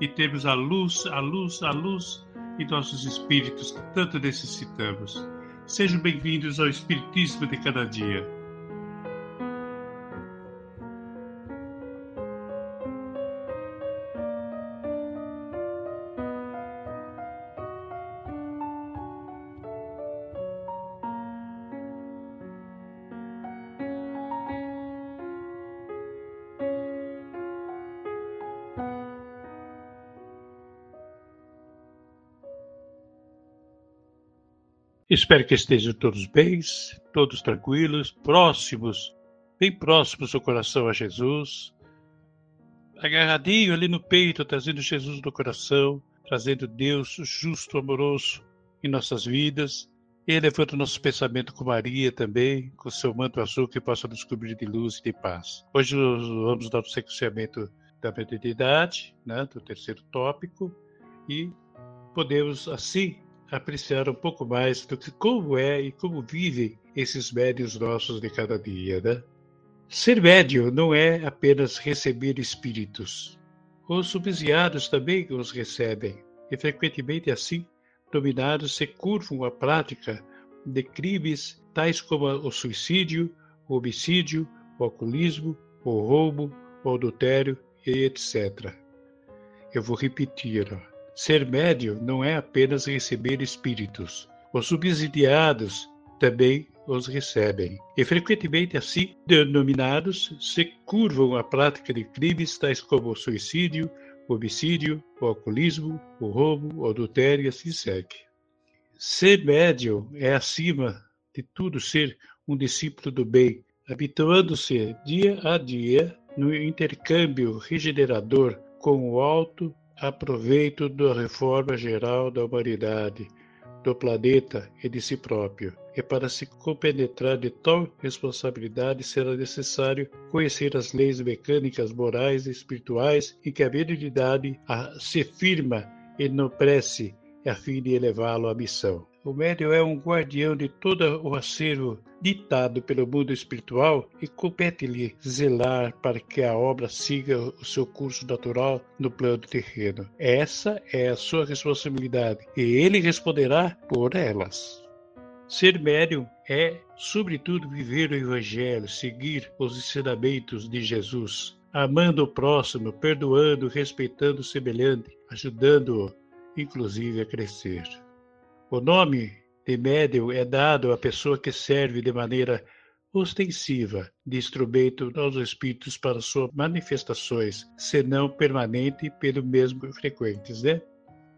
e termos a luz, a luz, a luz em nossos espíritos que tanto necessitamos. Sejam bem-vindos ao Espiritismo de cada dia. Espero que estejam todos bem, todos tranquilos, próximos, bem próximos do coração a Jesus, agarradinho ali no peito, trazendo Jesus no coração, trazendo Deus justo, amoroso em nossas vidas, e elevando nosso pensamento com Maria também, com seu manto azul que possa nos cobrir de luz e de paz. Hoje nós vamos dar o sequenciamento da mediunidade, né, do terceiro tópico, e podemos assim apreciar um pouco mais do que como é e como vivem esses médios nossos de cada dia, né? Ser médio não é apenas receber espíritos. Os subsidiados também os recebem, e frequentemente assim, dominados se curvam à prática de crimes tais como o suicídio, o homicídio, o alcoolismo, o roubo, o adultério e etc. Eu vou repetir. Ó. Ser médio não é apenas receber espíritos. Os subsidiados também os recebem, e frequentemente assim denominados se curvam à prática de crimes tais como o suicídio, o homicídio, o alcoolismo, o roubo, o adultério e assim segue. Ser médium é, acima de tudo, ser um discípulo do bem, habituando-se dia a dia no intercâmbio regenerador com o alto aproveito da reforma geral da humanidade, do planeta e de si próprio. E para se compenetrar de tal responsabilidade será necessário conhecer as leis mecânicas, morais e espirituais em que a mediunidade se firma e enobrece a fim de elevá-lo à missão. O médium é um guardião de todo o acervo ditado pelo mundo espiritual e compete-lhe zelar para que a obra siga o seu curso natural no plano terreno. Essa é a sua responsabilidade e ele responderá por elas. Ser médium é, sobretudo, viver o Evangelho, seguir os ensinamentos de Jesus, amando o próximo, perdoando, respeitando o semelhante, ajudando-o, inclusive, a crescer. O nome de médium é dado à pessoa que serve de maneira ostensiva de instrumento aos espíritos para suas manifestações, senão permanente pelo mesmo frequentes, né?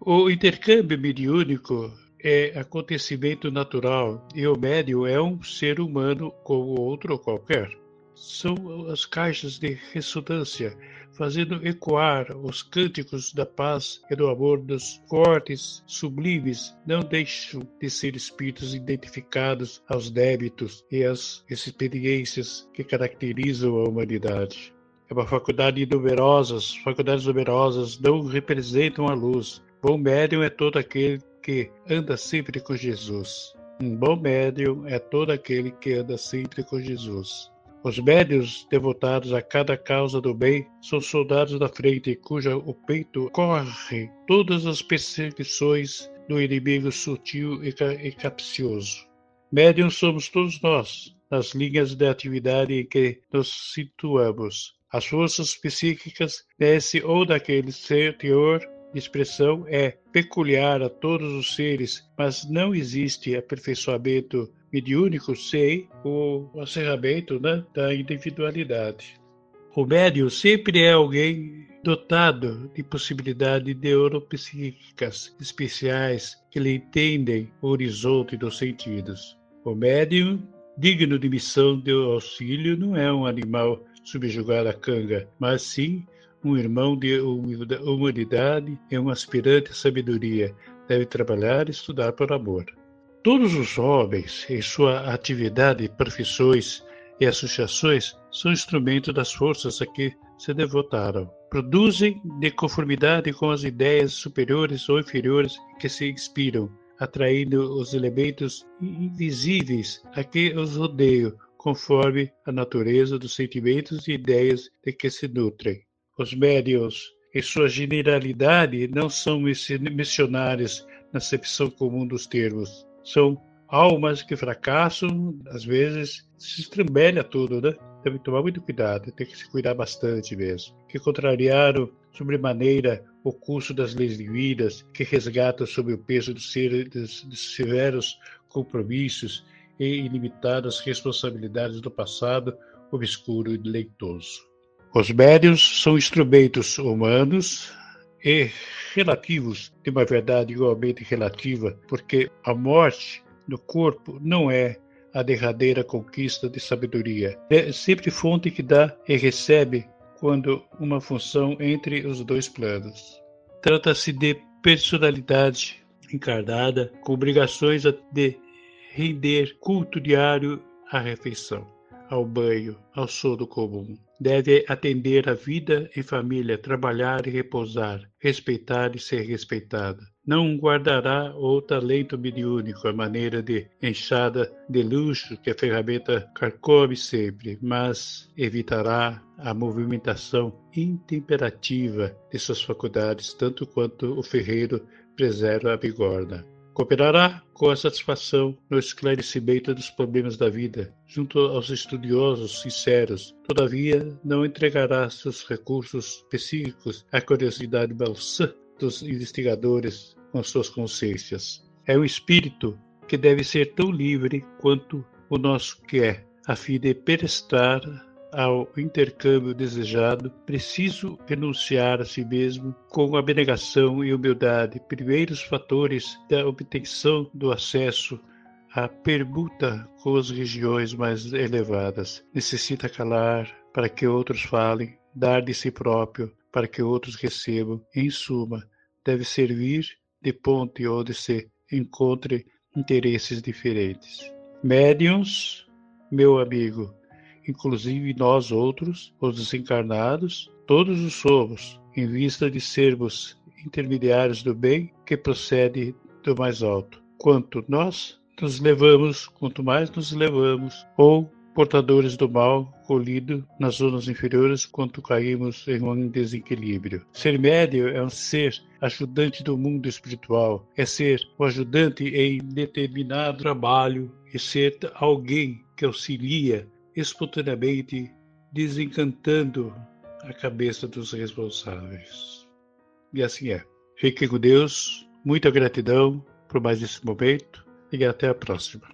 O intercâmbio mediúnico é acontecimento natural e o médium é um ser humano como outro qualquer. São as caixas de ressonância fazendo ecoar os cânticos da paz e do amor dos cortes sublimes, não deixam de ser espíritos identificados aos débitos e às experiências que caracterizam a humanidade. É uma faculdade numerosas, faculdades numerosas não representam a luz. Bom médium é todo aquele que anda sempre com Jesus. Um bom médium é todo aquele que anda sempre com Jesus. Os médios devotados a cada causa do bem são soldados da frente, cuja o peito corre todas as perseguições do inimigo sutil e capcioso. Médios somos todos nós, nas linhas de atividade em que nos situamos. As forças psíquicas desse ou daquele teor expressão é peculiar a todos os seres, mas não existe aperfeiçoamento mediúnico sem o acerramento né, da individualidade. O médium sempre é alguém dotado de possibilidades neuropsíquicas especiais que lhe entendem o horizonte dos sentidos. O médium, digno de missão de auxílio, não é um animal subjugado à canga, mas sim um irmão de humanidade e um aspirante à sabedoria. Deve trabalhar e estudar por amor. Todos os homens, em sua atividade, profissões e associações, são instrumentos das forças a que se devotaram. Produzem de conformidade com as ideias superiores ou inferiores que se inspiram, atraindo os elementos invisíveis a que os rodeiam, conforme a natureza dos sentimentos e ideias de que se nutrem. Os médios, em sua generalidade, não são missionários na acepção comum dos termos. São almas que fracassam, às vezes se estrambelha tudo, né? Tem que tomar muito cuidado, tem que se cuidar bastante mesmo. Que contrariaram sobremaneira o curso das leis divinas, que resgatam sob o peso dos, ser, dos, dos severos compromissos e ilimitadas responsabilidades do passado obscuro e deleitoso. Os médios são instrumentos humanos e relativos de uma verdade igualmente relativa, porque a morte no corpo não é a derradeira conquista de sabedoria. É sempre fonte que dá e recebe quando uma função entre os dois planos. Trata-se de personalidade encarnada com obrigações de render culto diário à refeição, ao banho, ao sono comum. Deve atender à vida em família, trabalhar e repousar, respeitar e ser respeitada não guardará o talento mediúnico, a maneira de enxada de luxo que a ferramenta carcome sempre, mas evitará a movimentação intemperativa de suas faculdades, tanto quanto o ferreiro preserva a bigorna. Cooperará com a satisfação no esclarecimento dos problemas da vida, junto aos estudiosos sinceros. Todavia, não entregará seus recursos psíquicos à curiosidade malsã dos investigadores com suas consciências. É um espírito que deve ser tão livre quanto o nosso que é, a fim de prestar ao intercâmbio desejado, preciso renunciar a si mesmo com abnegação e humildade, primeiros fatores da obtenção do acesso à permuta com as regiões mais elevadas. Necessita calar para que outros falem, dar de si próprio para que outros recebam. Em suma, deve servir de ponte onde se encontre interesses diferentes. Médiums, meu amigo, inclusive nós outros, os desencarnados, todos os somos, em vista de sermos intermediários do bem que procede do mais alto. Quanto nós nos levamos, quanto mais nos levamos, ou portadores do mal colhido nas zonas inferiores quando caímos em um desequilíbrio. Ser médio é um ser ajudante do mundo espiritual, é ser o ajudante em determinado trabalho e ser alguém que auxilia espontaneamente, desencantando a cabeça dos responsáveis. E assim é. Fiquem com Deus, muita gratidão por mais esse momento e até a próxima.